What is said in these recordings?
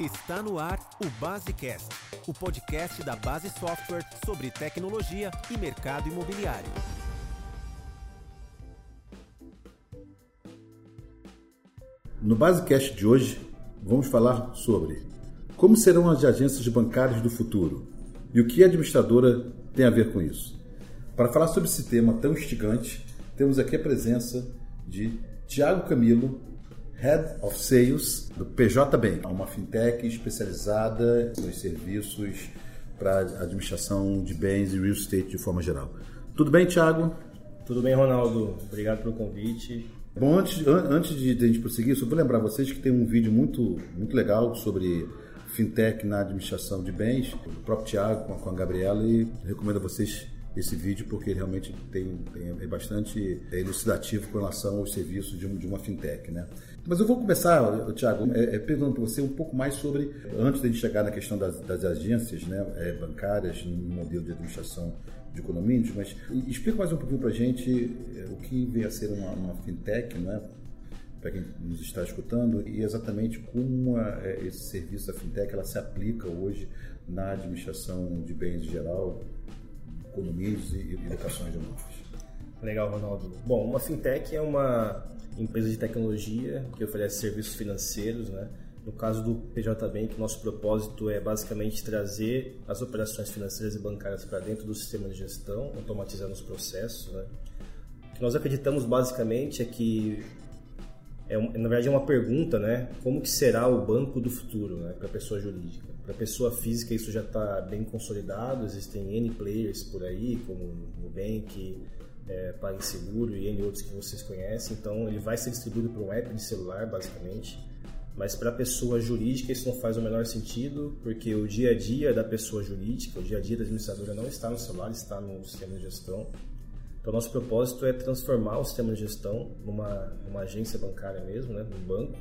Está no ar o Basecast, o podcast da Base Software sobre tecnologia e mercado imobiliário. No Basecast de hoje, vamos falar sobre como serão as agências bancárias do futuro e o que a administradora tem a ver com isso. Para falar sobre esse tema tão instigante, temos aqui a presença de Tiago Camilo, Head of Sales do PJ Bank, uma fintech especializada nos serviços para administração de bens e real estate de forma geral. Tudo bem, Tiago? Tudo bem, Ronaldo. Obrigado pelo convite. Bom, antes, antes de a gente prosseguir, só vou lembrar vocês que tem um vídeo muito, muito legal sobre fintech na administração de bens, do próprio Tiago com a Gabriela, e recomendo a vocês esse vídeo porque realmente tem, tem, é bastante elucidativo com relação aos serviços de, de uma fintech, né? Mas eu vou começar, Tiago, é, é, perguntando para você um pouco mais sobre, antes de a gente chegar na questão das, das agências né, é, bancárias no modelo de administração de condomínios, mas explica mais um pouquinho para a gente é, o que vem a ser uma, uma fintech, né? para quem nos está escutando, e exatamente como a, é, esse serviço da fintech ela se aplica hoje na administração de bens em geral, condomínios e, locações de imóveis. Legal, Ronaldo. Bom, uma fintech é uma empresa de tecnologia que oferece serviços financeiros, né? No caso do PJ Bank, nosso propósito é basicamente trazer as operações financeiras e bancárias para dentro do sistema de gestão, automatizando os processos. Né? O que nós acreditamos basicamente é que, é, na verdade, é uma pergunta, né? Como que será o banco do futuro né? para pessoa jurídica? Para pessoa física isso já está bem consolidado, existem N players por aí, como o Nubank, é, PagSeguro e N outros que vocês conhecem. Então ele vai ser distribuído por um app de celular, basicamente. Mas para pessoa jurídica isso não faz o menor sentido, porque o dia a dia da pessoa jurídica, o dia a dia da administradora não está no celular, está no sistema de gestão. Então nosso propósito é transformar o sistema de gestão numa, numa agência bancária mesmo, né, num banco,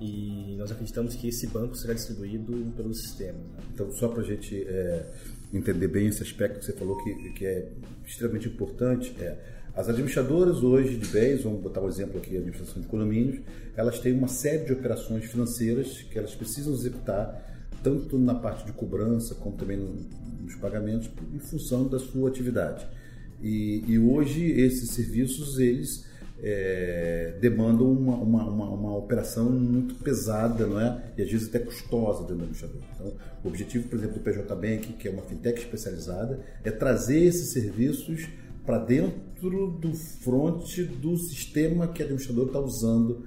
e nós acreditamos que esse banco será distribuído pelo sistema. Então, só para a gente é, entender bem esse aspecto que você falou que, que é extremamente importante, é as administradoras hoje de bens, vamos botar um exemplo aqui, a administração de condomínios, elas têm uma série de operações financeiras que elas precisam executar tanto na parte de cobrança como também nos pagamentos em função da sua atividade. E, e hoje esses serviços eles é, demandam uma, uma, uma, uma, operação muito pesada, não é? E às vezes até custosa dentro do administrador. Então, o objetivo, por exemplo, do PJ Bank, que é uma fintech especializada, é trazer esses serviços para dentro do front do sistema que o administrador está usando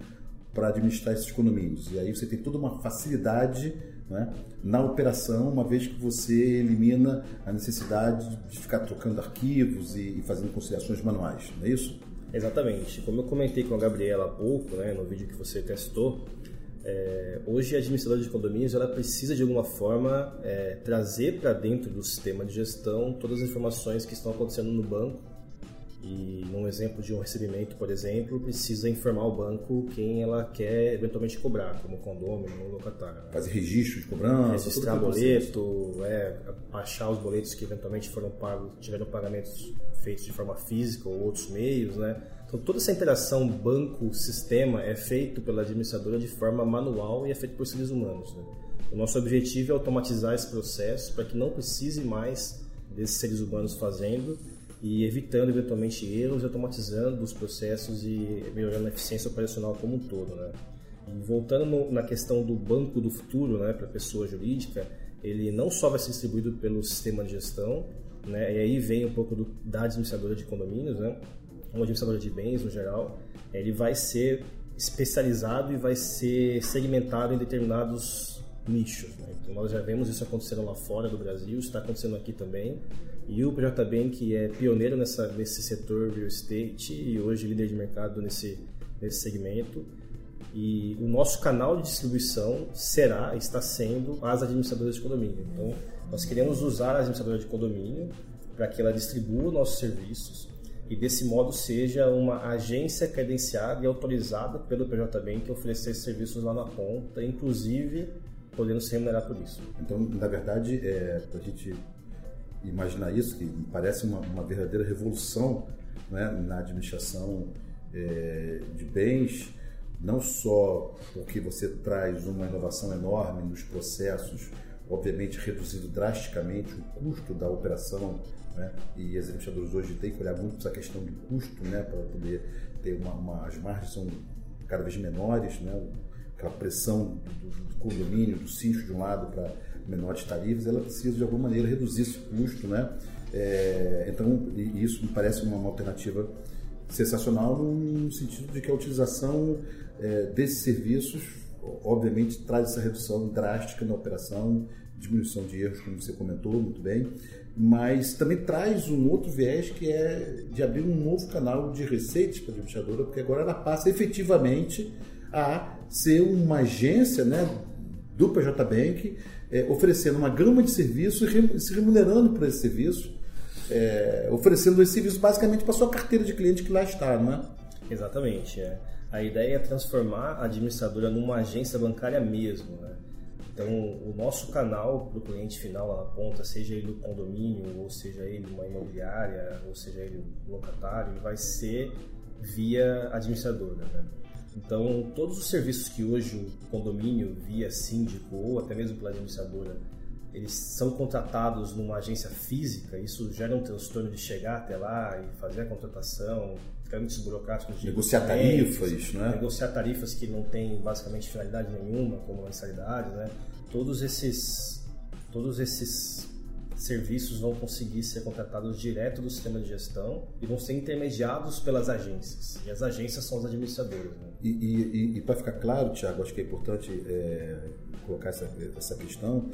para administrar esses condomínios. E aí você tem toda uma facilidade é? na operação, uma vez que você elimina a necessidade de ficar trocando arquivos e, e fazendo conciliações manuais, não é isso? Exatamente. Como eu comentei com a Gabriela há pouco, né, no vídeo que você testou, é, hoje a administradora de condomínios ela precisa de alguma forma é, trazer para dentro do sistema de gestão todas as informações que estão acontecendo no banco exemplo de um recebimento, por exemplo, precisa informar o banco quem ela quer eventualmente cobrar, como condômino ou locatário. Né? Fazer registro de cobrança, registrar boleto, é, achar os boletos que eventualmente foram pagos, tiveram pagamentos feitos de forma física ou outros meios, né? Então toda essa interação banco-sistema é feito pela administradora de forma manual e é feito por seres humanos. Né? O nosso objetivo é automatizar esse processo para que não precise mais desses seres humanos fazendo e evitando eventualmente erros, automatizando os processos e melhorando a eficiência operacional como um todo, né? E voltando no, na questão do banco do futuro, né, para a pessoa jurídica, ele não só vai ser distribuído pelo sistema de gestão, né, e aí vem um pouco do, da administradora de condomínios, né, uma administradora de bens no geral, ele vai ser especializado e vai ser segmentado em determinados nichos. Né? Então nós já vemos isso acontecendo lá fora do Brasil, está acontecendo aqui também. E o PJ Bank é pioneiro nessa, nesse setor real estate e hoje líder de mercado nesse, nesse segmento. E o nosso canal de distribuição será, está sendo as administradoras de condomínio. Então, nós queremos usar a administradora de condomínio para que ela distribua nossos serviços e desse modo seja uma agência credenciada e autorizada pelo PJ Bank a oferecer serviços lá na ponta, inclusive podendo se remunerar por isso. Então, na verdade, é, para a gente imaginar isso, que parece uma, uma verdadeira revolução né, na administração é, de bens, não só porque você traz uma inovação enorme nos processos, obviamente reduzindo drasticamente o custo da operação, né? e os administradores hoje têm que olhar muito essa questão do custo, né? para poder ter uma, uma, as margens são cada vez menores, né? Aquela pressão do, do condomínio, do síndico de um lado para menores tarifas, ela precisa de alguma maneira reduzir esse custo, né? É, então, isso me parece uma, uma alternativa sensacional no sentido de que a utilização é, desses serviços, obviamente, traz essa redução drástica na operação, diminuição de erros, como você comentou muito bem, mas também traz um outro viés que é de abrir um novo canal de receitas para a administradora, porque agora ela passa efetivamente a ser uma agência né, do PJ Bank, é, oferecendo uma gama de serviços e se remunerando por esse serviço, é, oferecendo esse serviço basicamente para sua carteira de cliente que lá está, não é? Exatamente. É. A ideia é transformar a administradora numa agência bancária mesmo. Né? Então, o nosso canal para o cliente final na ponta, seja ele o condomínio, ou seja ele uma imobiliária, ou seja ele locatário, vai ser via administradora. Né? Então, todos os serviços que hoje o condomínio, via síndico ou até mesmo pela administradora, eles são contratados numa agência física, isso gera um transtorno de chegar até lá e fazer a contratação, trâmites burocráticos de negociar tarifas, né? Negociar tarifas que não têm basicamente finalidade nenhuma, como mensalidade, né? Todos esses todos esses serviços vão conseguir ser contratados direto do sistema de gestão e vão ser intermediados pelas agências. E as agências são os administradores. Né? E, e, e para ficar claro, Tiago, acho que é importante é, colocar essa, essa questão,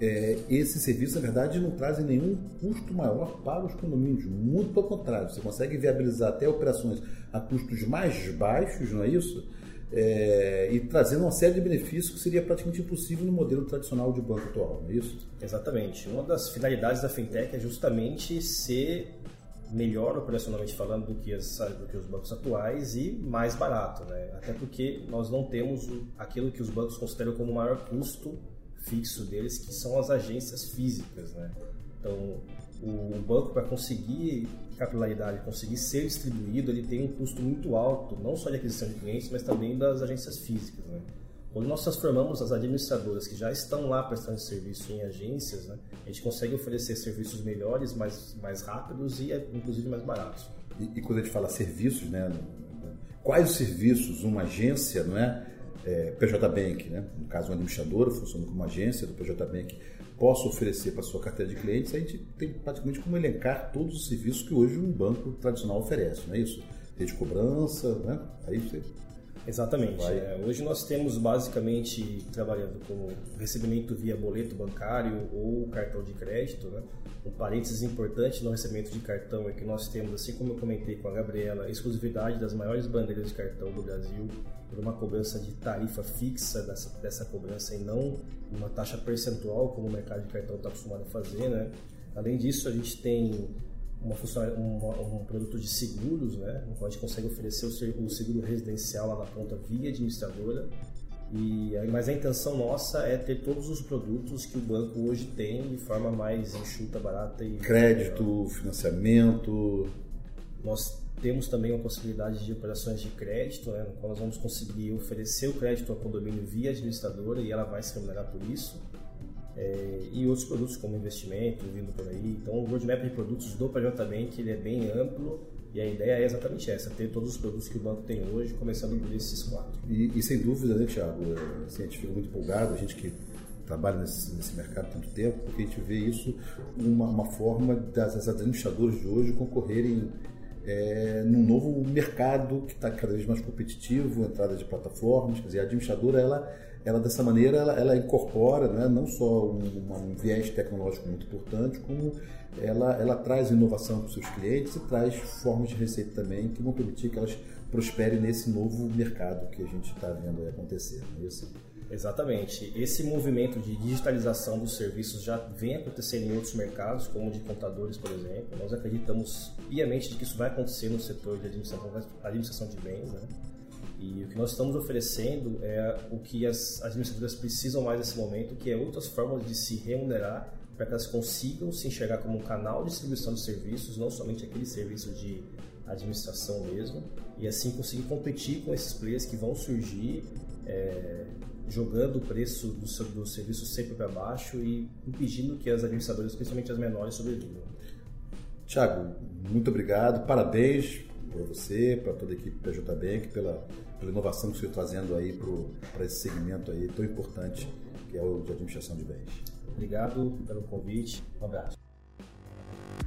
é, esses serviços, na verdade, não trazem nenhum custo maior para os condomínios. Muito pelo contrário, você consegue viabilizar até operações a custos mais baixos, não é isso? É, e trazendo uma série de benefícios que seria praticamente impossível no modelo tradicional de banco atual, não é isso? Exatamente. Uma das finalidades da fintech é justamente ser melhor operacionalmente falando do que, as, do que os bancos atuais e mais barato, né? Até porque nós não temos aquilo que os bancos consideram como o maior custo fixo deles, que são as agências físicas, né? Então, o banco para conseguir capilaridade, conseguir ser distribuído, ele tem um custo muito alto, não só de aquisição de clientes, mas também das agências físicas. Né? Quando nós transformamos as administradoras que já estão lá prestando serviço em agências, né, a gente consegue oferecer serviços melhores, mais, mais rápidos e inclusive mais baratos. E, e quando a gente fala serviços, né, quais os serviços uma agência, não é, é PJ Bank, né, no caso uma administradora funciona como agência do PJ Bank, possa oferecer para sua carteira de clientes, a gente tem praticamente como elencar todos os serviços que hoje um banco tradicional oferece, não é isso? Rede de cobrança, né? Aí você Exatamente. É, hoje nós temos basicamente trabalhando com recebimento via boleto bancário ou cartão de crédito. Né? Um parênteses importante no recebimento de cartão é que nós temos, assim como eu comentei com a Gabriela, a exclusividade das maiores bandeiras de cartão do Brasil por uma cobrança de tarifa fixa dessa, dessa cobrança e não uma taxa percentual, como o mercado de cartão está acostumado a fazer. Né? Além disso, a gente tem uma, uma, um produto de seguros, né? qual a gente consegue oferecer o, seguro residencial lá na ponta via administradora. E, mas a intenção nossa é ter todos os produtos que o banco hoje tem de forma mais enxuta, barata e. Crédito, financiamento. Nós temos também uma possibilidade de operações de crédito, né, no qual nós vamos conseguir oferecer o crédito ao condomínio via administradora e ela vai se remunerar por isso. É, e outros produtos como investimento vindo por aí. Então, o roadmap de produtos do PJ Bank ele é bem amplo e a ideia é exatamente essa, ter todos os produtos que o banco tem hoje, começando por esses quatro. E, e sem dúvida, né, Thiago, assim, a gente fica muito empolgado, a gente que trabalha nesse, nesse mercado há tanto tempo, porque a gente vê isso uma, uma forma das, das administradoras de hoje concorrerem é, num novo mercado que está cada vez mais competitivo, entrada de plataformas, quer dizer, a administradora, ela, ela dessa maneira, ela, ela incorpora né, não só um, um, viés tecnológico muito importante, como ela, ela traz inovação para os seus clientes e traz formas de receita também que vão permitir que elas prosperem nesse novo mercado que a gente está vendo acontecer. Não é isso? Exatamente. Esse movimento de digitalização dos serviços já vem acontecendo em outros mercados, como de contadores, por exemplo. Nós acreditamos piamente de que isso vai acontecer no setor de administração, de bens. Né? E o que nós estamos oferecendo é o que as administradoras precisam mais nesse momento, que é outras formas de se remunerar para que elas consigam se enxergar como um canal de distribuição de serviços, não somente aquele serviço de administração mesmo, e assim conseguir competir com esses players que vão surgir é, jogando o preço do, seu, do serviço sempre para baixo e impedindo que as administradoras, principalmente as menores, sobrevivam. Tiago, muito obrigado, parabéns para você, para toda a equipe PJ Bank, pela, pela inovação que você está trazendo aí para esse segmento aí tão importante que é o de administração de bens. Obrigado pelo convite, um abraço.